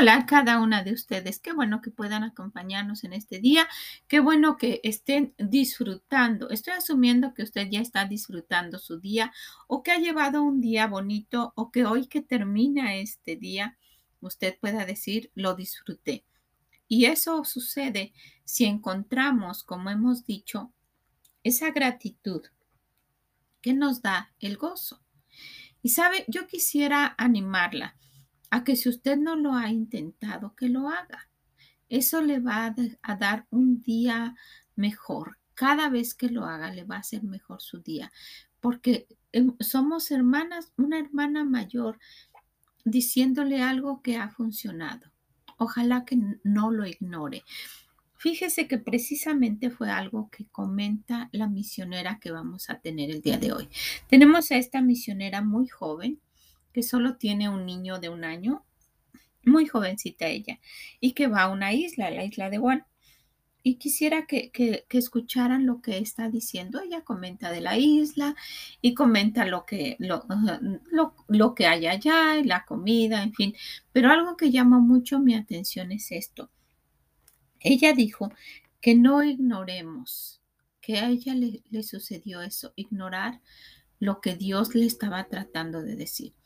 Hola a cada una de ustedes. Qué bueno que puedan acompañarnos en este día. Qué bueno que estén disfrutando. Estoy asumiendo que usted ya está disfrutando su día o que ha llevado un día bonito o que hoy que termina este día usted pueda decir lo disfruté. Y eso sucede si encontramos, como hemos dicho, esa gratitud que nos da el gozo. Y sabe, yo quisiera animarla a que si usted no lo ha intentado, que lo haga. Eso le va a, dar un día mejor. Cada vez que lo haga, le va a hacer mejor su día. Porque em, somos hermanas, una hermana mayor diciéndole algo que ha funcionado. Ojalá que no lo ignore. Fíjese que precisamente fue algo que comenta la misionera que vamos a tener el día de hoy. Tenemos a esta misionera muy joven, que solo tiene un niño de un año, muy jovencita ella, y que va a una isla, la isla de Juan. Y quisiera que, escucharan lo que está diciendo. Ella comenta de la isla y comenta lo que, lo, lo que hay allá y la comida, en fin. Pero algo que llama mucho mi atención es esto. Ella dijo que no ignoremos, que a ella le, le sucedió eso, ignorar lo que Dios le estaba tratando de decir.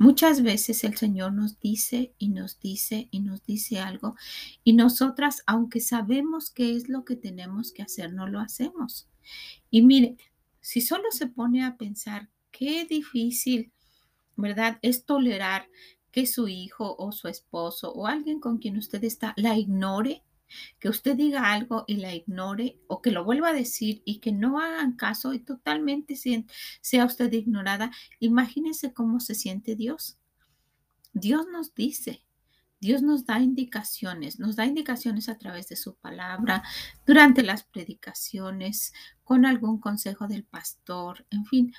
Muchas veces el Señor nos dice y nos dice y nos dice algo y nosotras, aunque sabemos qué es lo que tenemos que hacer, no lo hacemos. Y mire, si solo se pone a pensar qué difícil, ¿verdad? Es tolerar que su hijo o su esposo o alguien con quien usted está la ignore que usted diga algo y la ignore o que lo vuelva a decir y que no hagan caso y totalmente sea usted ignorada, imagínese cómo se siente Dios. Dios nos dice, Dios nos da indicaciones, nos da indicaciones a través de su palabra, durante las predicaciones, con algún consejo del pastor, en fin.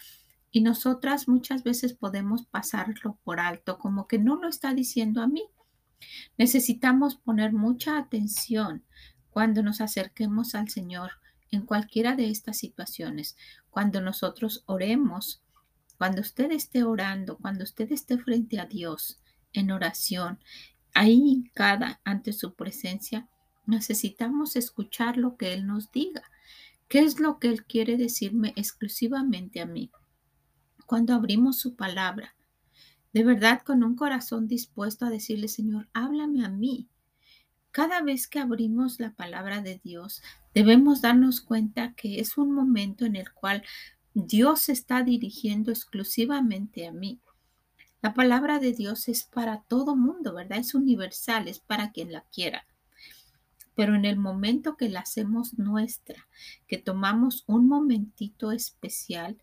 Y nosotras muchas veces podemos pasarlo por alto, como que no lo está diciendo a mí. Necesitamos poner mucha atención cuando nos acerquemos al Señor en cualquiera de estas situaciones, cuando nosotros oremos, cuando usted esté orando, cuando usted esté frente a Dios en oración, ahí cada ante su presencia, necesitamos escuchar lo que Él nos diga. ¿Qué es lo que Él quiere decirme exclusivamente a mí? Cuando abrimos su palabra, de verdad con un corazón dispuesto a decirle, Señor, háblame a mí. Cada vez que abrimos la palabra de Dios, debemos darnos cuenta que es un momento en el cual Dios está dirigiendo exclusivamente a mí. La palabra de Dios es para todo mundo, ¿verdad? Es universal, es para quien la quiera. Pero en el momento que la hacemos nuestra, que tomamos un momentito especial,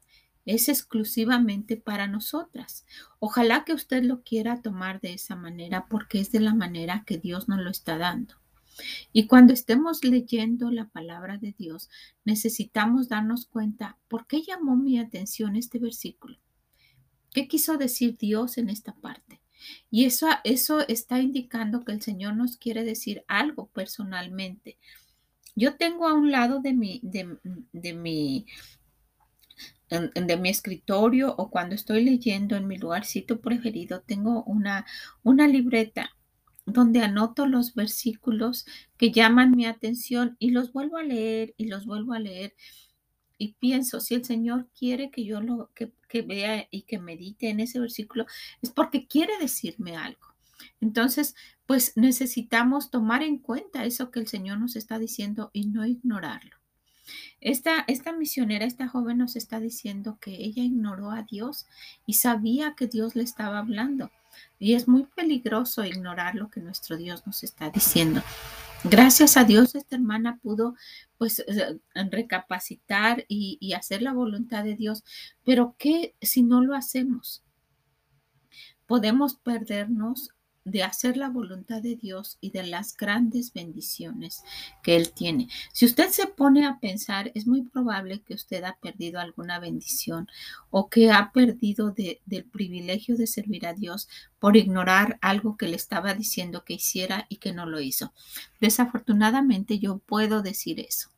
es exclusivamente para nosotras. Ojalá que usted lo quiera tomar de esa manera porque es de la manera que Dios nos lo está dando. Y cuando estemos leyendo la palabra de Dios, necesitamos darnos cuenta por qué llamó mi atención este versículo. ¿Qué quiso decir Dios en esta parte? Y eso, eso está indicando que el Señor nos quiere decir algo personalmente. Yo tengo a un lado de mi, de, de mi de mi escritorio o cuando estoy leyendo en mi lugarcito preferido, tengo una, una libreta donde anoto los versículos que llaman mi atención y los vuelvo a leer y los vuelvo a leer. Y pienso, si el Señor quiere que yo lo que, que vea y que medite en ese versículo, es porque quiere decirme algo. Entonces, pues necesitamos tomar en cuenta eso que el Señor nos está diciendo y no ignorarlo. Esta, esta misionera, esta joven nos está diciendo que ella ignoró a Dios y sabía que Dios le estaba hablando. Y es muy peligroso ignorar lo que nuestro Dios nos está diciendo. Gracias a Dios esta hermana pudo pues eh, recapacitar y, y hacer la voluntad de Dios. Pero ¿qué si no lo hacemos? Podemos perdernos de hacer la voluntad de Dios y de las grandes bendiciones que Él tiene. Si usted se pone a pensar, es muy probable que usted ha perdido alguna bendición o que ha perdido del privilegio de servir a Dios por ignorar algo que le estaba diciendo que hiciera y que no lo hizo. Desafortunadamente yo puedo decir eso.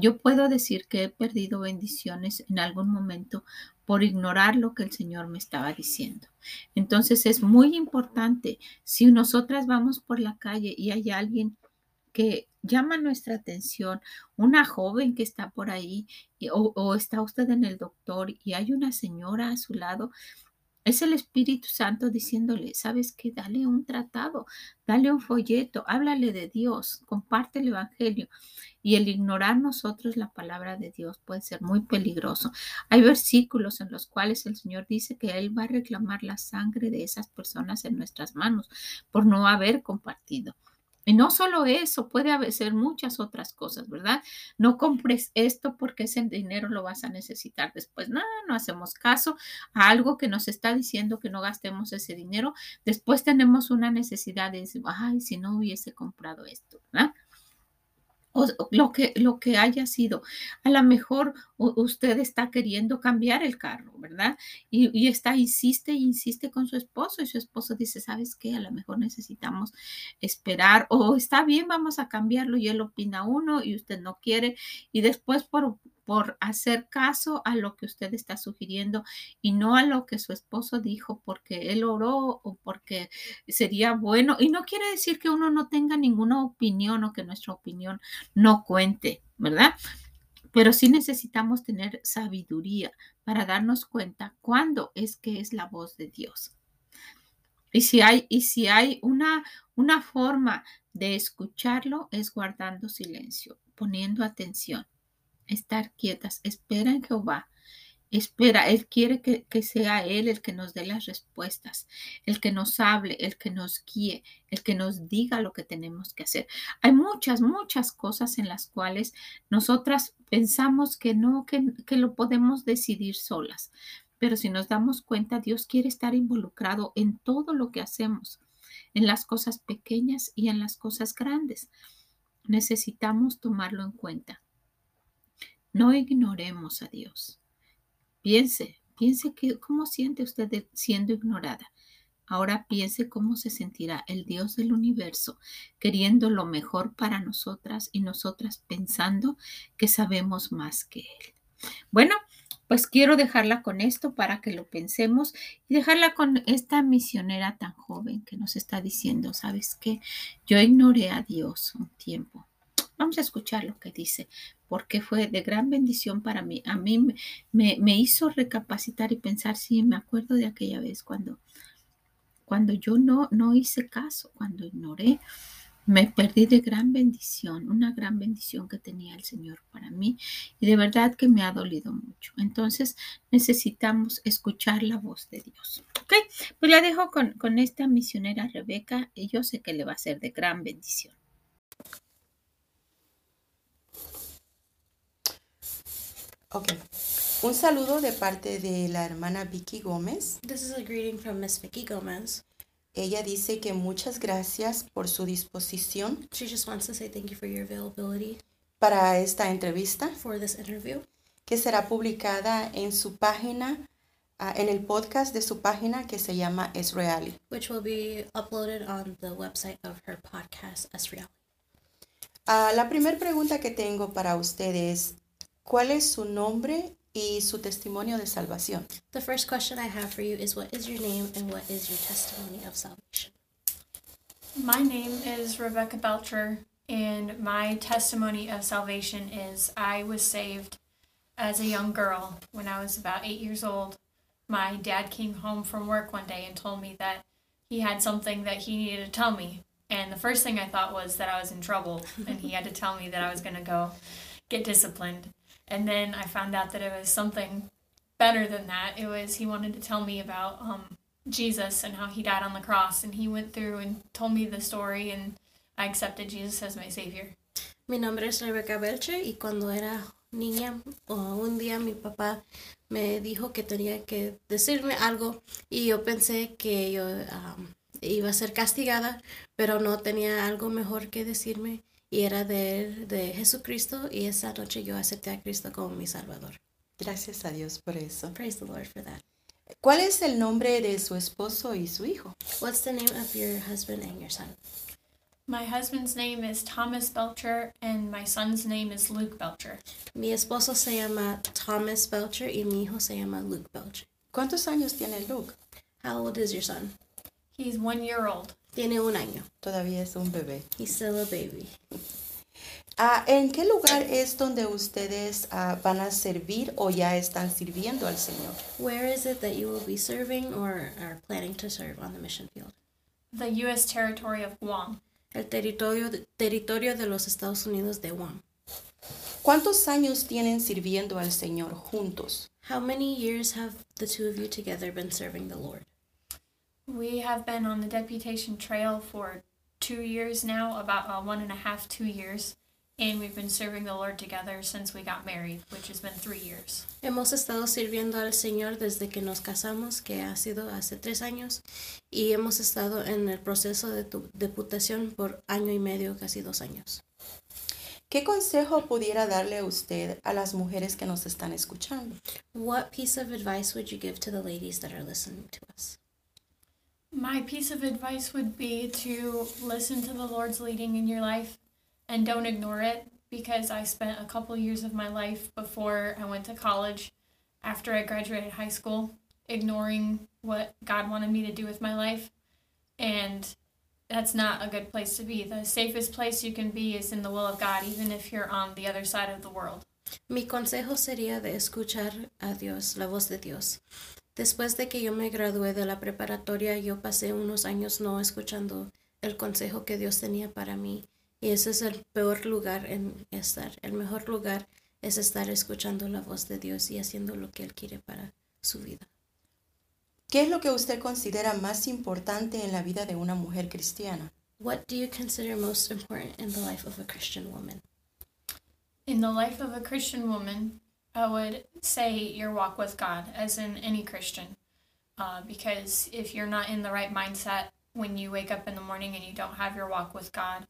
Yo puedo decir que he perdido bendiciones en algún momento por ignorar lo que el Señor me estaba diciendo. Entonces es muy importante, si nosotras vamos por la calle y hay alguien que llama nuestra atención, una joven que está por ahí o, o está usted en el doctor y hay una señora a su lado, es el Espíritu Santo diciéndole, ¿sabes qué? Dale un tratado, dale un folleto, háblale de Dios, comparte el Evangelio. Y el ignorar nosotros la palabra de Dios puede ser muy peligroso. Hay versículos en los cuales el Señor dice que Él va a reclamar la sangre de esas personas en nuestras manos por no haber compartido. Y no solo eso, puede ser muchas otras cosas, ¿verdad? No compres esto porque ese dinero lo vas a necesitar después. No, no hacemos caso a algo que nos está diciendo que no gastemos ese dinero. Después tenemos una necesidad de decir, ay, si no hubiese comprado esto, ¿verdad? Lo que, lo que haya sido. A lo mejor usted está queriendo cambiar el carro, ¿verdad? Y, está, insiste y insiste con su esposo y su esposo dice, ¿sabes qué? A lo mejor necesitamos esperar o está bien, vamos a cambiarlo y él opina uno y usted no quiere y después por, por hacer caso a lo que usted está sugiriendo y no a lo que su esposo dijo porque él oró o porque sería bueno. Y no quiere decir que uno no tenga ninguna opinión o que nuestra opinión no cuente, ¿verdad? Pero sí necesitamos tener sabiduría para darnos cuenta cuándo es que es la voz de Dios. Y si hay, y si hay una, una forma de escucharlo es guardando silencio, poniendo atención estar quietas. Espera en Jehová. Espera, Él quiere que, sea Él el que nos dé las respuestas, el que nos hable, el que nos guíe, el que nos diga lo que tenemos que hacer. Hay muchas, muchas cosas en las cuales nosotras pensamos que no, que, que lo podemos decidir solas. Pero si nos damos cuenta, Dios quiere estar involucrado en todo lo que hacemos, en las cosas pequeñas y en las cosas grandes. Necesitamos tomarlo en cuenta. No ignoremos a Dios. Piense, piense que, cómo siente usted siendo ignorada. Ahora piense cómo se sentirá el Dios del universo queriendo lo mejor para nosotras y nosotras pensando que sabemos más que Él. Bueno, pues quiero dejarla con esto para que lo pensemos y dejarla con esta misionera tan joven que nos está diciendo, ¿sabes qué? Yo ignoré a Dios un tiempo. Vamos a escuchar lo que dice porque fue de gran bendición para mí. A mí me, hizo recapacitar y pensar, sí, me acuerdo de aquella vez cuando, cuando yo no, no hice caso, cuando ignoré, me perdí de gran bendición, una gran bendición que tenía el Señor para mí y de verdad que me ha dolido mucho. Entonces necesitamos escuchar la voz de Dios. Ok, pues la dejo con, con esta misionera Rebeca y yo sé que le va a ser de gran bendición. Ok. Un saludo de parte de la hermana Vicky Gómez. This is a greeting from Miss Vicky Gómez. Ella dice que muchas gracias por su disposición. She just wants to say thank you for your availability. Para esta entrevista. For this interview. Que será publicada en su página, uh, en el podcast de su página que se llama Es Real. Which will be uploaded on the website of her podcast, Es Real. Uh, la primera pregunta que tengo para ustedes ¿Cuál es su nombre y su testimonio de salvación? The first question I have for you is what is your name and what is your testimony of salvation? My name is Rebecca Belcher and my testimony of salvation is I was saved as a young girl when I was about 8 years old. My dad came home from work one day and told me that he had something that he needed to tell me. And the first thing I thought was that I was in trouble and he had to tell me that I was going to go get disciplined. And then I found out that it was something better than that. It was he wanted to tell me about um, Jesus and how he died on the cross, and he went through and told me the story, and I accepted Jesus as my savior. Mi nombre es Rebecca Belcher y cuando era niña un día mi papá me dijo que tenía que decirme algo y yo pensé que yo um, iba a ser castigada, pero no tenía algo mejor que decirme y era de, de Jesucristo y esa noche yo acepté a Cristo como mi Salvador. Gracias a Dios por eso. Praise the Lord for that. ¿Cuál es el nombre de su esposo y su hijo? What's the name of your husband and your son? My husband's name is Thomas Belcher, and my son's name is Luke Belcher. Mi esposo se llama Thomas Belcher y mi hijo se llama Luke Belcher. ¿Cuántos años tiene Luke? How old is your son? He's one year old. Tiene un año. Todavía es un bebé. He's still a baby. Ah, ¿En qué lugar es donde ustedes ah, van a servir o ya están sirviendo al Señor? Where is it that you will be serving or are planning to serve on the mission field? The U.S. territory of Guam. El territorio de, territorio de los Estados Unidos de Guam. ¿Cuántos años tienen sirviendo al Señor juntos? How many years have the two of you together been serving the Lord? We have been on the deputation trail for two years now, about uh, one and a half, two years, and we've been serving the Lord together since we got married, which has been three years. Hemos estado sirviendo al Señor desde que nos casamos, que ha sido hace tres años, y hemos estado en el proceso de tu- deputación por año y medio, casi dos años. ¿Qué consejo pudiera darle a usted a las mujeres que nos están escuchando? What piece of advice would you give to the ladies that are listening to us? My piece of advice would be to listen to the Lord's leading in your life and don't ignore it because I spent a couple years of my life before I went to college, after I graduated high school, ignoring what God wanted me to do with my life. And that's not a good place to be. The safest place you can be is in the will of God, even if you're on the other side of the world. Mi consejo sería de escuchar a Dios, la voz de Dios. Después de que yo me gradué de la preparatoria, yo pasé unos años no escuchando el consejo que Dios tenía para mí. Y ese es el peor lugar en estar. El mejor lugar es estar escuchando la voz de Dios y haciendo lo que Él quiere para su vida. ¿Qué es lo que usted considera más importante en la vida de una mujer cristiana? What do you consider most important in the life of a Christian woman? In the life of a Christian woman, I would say your walk with God, as in any Christian. Uh, because if you're not in the right mindset when you wake up in the morning and you don't have your walk with God,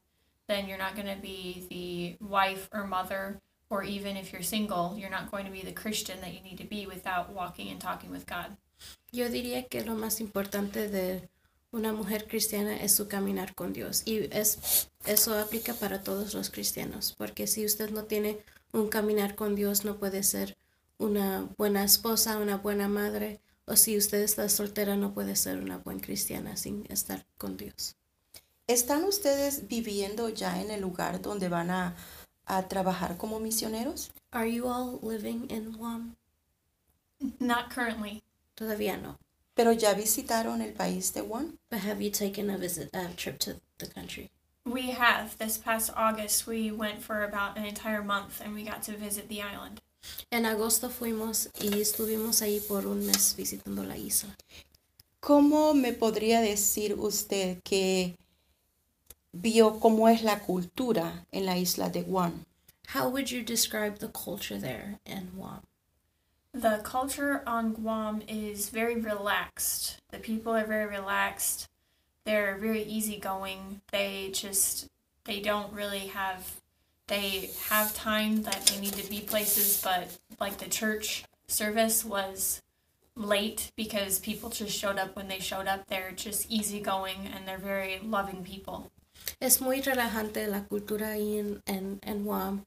then you're not going to be the wife or mother, or even if you're single, you're not going to be the Christian that you need to be without walking and talking with God. Yo diría que lo más importante de una mujer cristiana es su caminar con Dios. Y es, eso aplica para todos los cristianos, porque si usted no tiene un caminar con Dios, no puede ser una buena esposa, una buena madre, o si usted está soltera, no puede ser una buena cristiana sin estar con Dios. ¿Están ustedes viviendo ya en el lugar donde van a, a trabajar como misioneros? Are you all living in Guam? Not currently. Todavía no. ¿Pero ya visitaron el país de Guam? But have you taken a visit, a trip to the country? We have. This past August, we went for about an entire month and we got to visit the island. En agosto fuimos y estuvimos ahí por un mes visitando la isla. ¿Cómo me podría decir usted que vio cómo es la cultura en la isla de Guam? How would you describe the culture there in Guam? The culture on Guam is very relaxed. The people are very relaxed. They're very easygoing. They just they don't really have they have time that they need to be places, but like the church service was late because people just showed up when they showed up. They're just easygoing and they're very loving people. Es muy relajante la cultura ahí en, en, en Guam.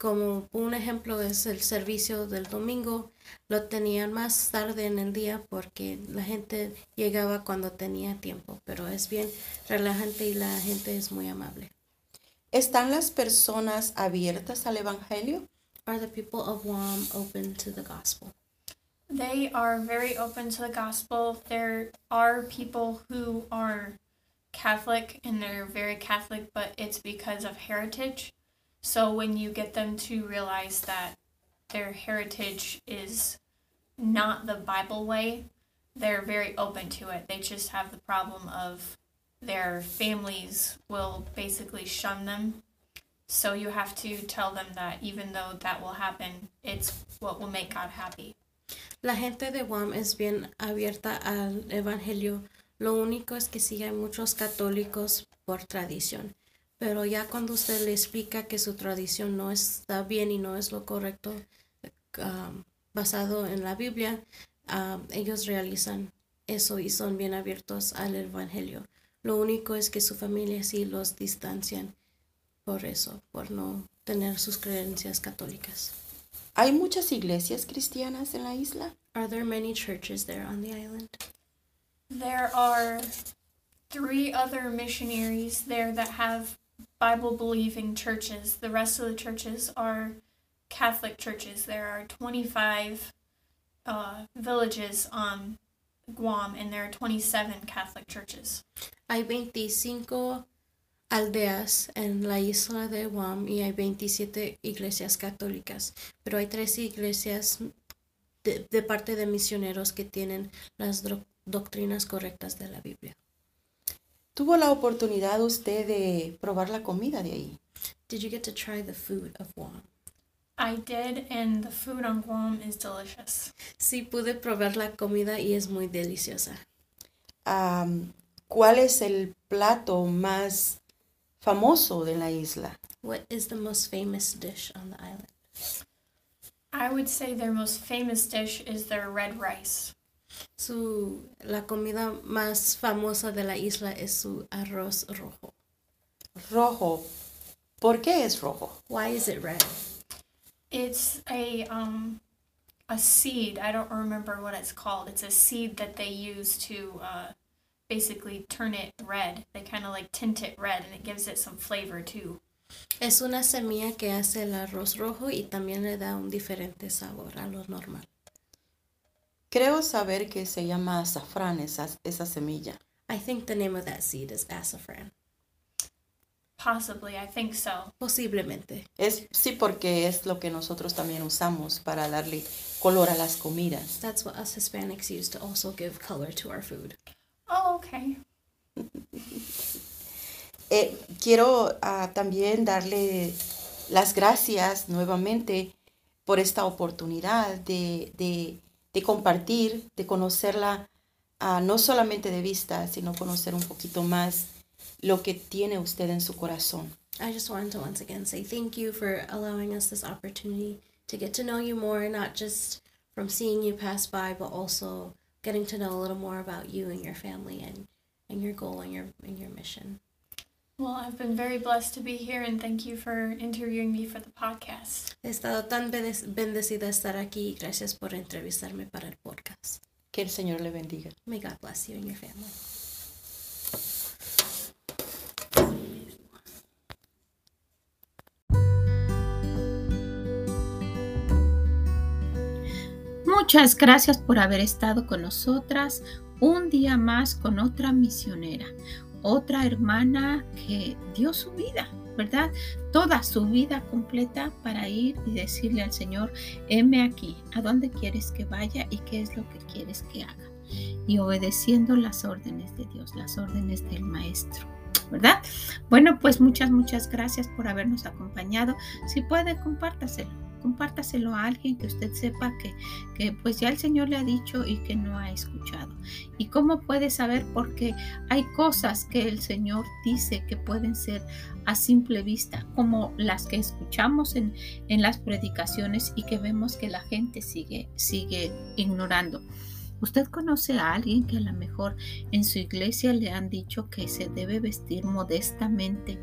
Como un ejemplo es el servicio del domingo. Lo tenían más tarde en el día porque la gente llegaba cuando tenía tiempo. Pero es bien relajante y la gente es muy amable. ¿Están las personas abiertas al Evangelio? Are the people of Guam open to the gospel? They are very open to the gospel. There are people who are Catholic and they're very Catholic, but it's because of heritage. So when you get them to realize that their heritage is not the Bible way, they're very open to it. They just have the problem of their families will basically shun them. So you have to tell them that even though that will happen, it's what will make God happy. La gente de Guam es bien abierta al evangelio. Lo único es que siguen muchos católicos por tradición. Pero ya cuando usted le explica que su tradición no está bien y no es lo correcto, um, basado en la Biblia, um, ellos realizan eso y son bien abiertos al Evangelio. Lo único es que su familia sí los distancian por eso, por no tener sus creencias católicas. ¿Hay muchas iglesias cristianas en la isla? Are there many churches there on the island? There are three other missionaries there that have Bible believing churches. The rest of the churches are Catholic churches. There are 25 uh, villages on Guam, and there are 27 Catholic churches. Hay 25 aldeas en la isla de Guam y hay 27 iglesias católicas, pero hay tres iglesias de, de parte de misioneros que tienen las doctrinas correctas de la Biblia. ¿Tuvo la oportunidad usted de probar la comida de ahí? Did you get to try the food of Guam? I did, and the food on Guam is delicious. Sí, pude probar la comida y es muy deliciosa. Um, ¿Cuál es el plato más famoso de la isla? What is the most famous dish on the island? I would say their most famous dish is their red rice. Su, la comida más famosa de la isla es su arroz rojo. Rojo. ¿Por qué es rojo? Why is it red? It's a um a seed. I don't remember what it's called. It's a seed that they use to uh, basically turn it red. They kind of like tint it red and it gives it some flavor too. Es una semilla que hace el arroz rojo y también le da un diferente sabor a lo normal. Creo saber que se llama azafrán esa, esa semilla. I think the name of that seed is saffron. Possibly, I think so. Posiblemente. Es sí porque es lo que nosotros también usamos para darle color a las comidas. That's what us Hispanics use to also give color to our food. Oh, okay. eh, quiero uh, también darle las gracias nuevamente por esta oportunidad de, de, de compartir, de conocerla uh, no solamente de vista, sino conocer un poquito más lo que tiene usted en su corazón. I just wanted to once again say thank you for allowing us this opportunity to get to know you more, not just from seeing you pass by, but also getting to know a little more about you and your family and, and your goal and your and your mission. Well, I've been very blessed to be here and thank you for interviewing me for the podcast. He estado tan bendecida estar aquí. Gracias por entrevistarme para el podcast. Que el Señor le bendiga. May God bless you and your family. Muchas gracias por haber estado con nosotras un día más con otra misionera, otra hermana que dio su vida, ¿verdad? Toda su vida completa para ir y decirle al Señor, heme aquí, ¿a dónde quieres que vaya y qué es lo que quieres que haga? Y obedeciendo las órdenes de Dios, las órdenes del Maestro. ¿verdad? Bueno, pues muchas, muchas gracias por habernos acompañado. Si puede, compártaselo compártaselo a alguien que usted sepa que, que pues ya el Señor le ha dicho y que no ha escuchado. ¿Y cómo puede saber? Porque hay cosas que el Señor dice que pueden ser a simple vista, como las que escuchamos en, en las predicaciones y que vemos que la gente sigue, sigue ignorando. ¿Usted conoce a alguien que a lo mejor en su iglesia le han dicho que se debe vestir modestamente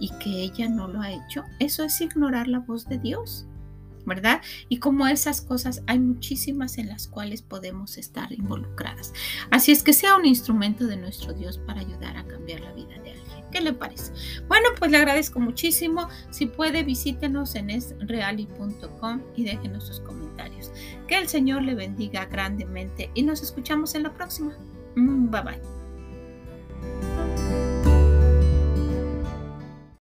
y que ella no lo ha hecho? Eso es ignorar la voz de Dios. ¿Verdad? Y como esas cosas hay muchísimas en las cuales podemos estar involucradas. Así es que sea un instrumento de nuestro Dios para ayudar a cambiar la vida de alguien. ¿Qué le parece? Bueno, pues le agradezco muchísimo. Si puede, visítenos en esreali.com y déjenos sus comentarios. Que el Señor le bendiga grandemente y nos escuchamos en la próxima. Mm, bye bye.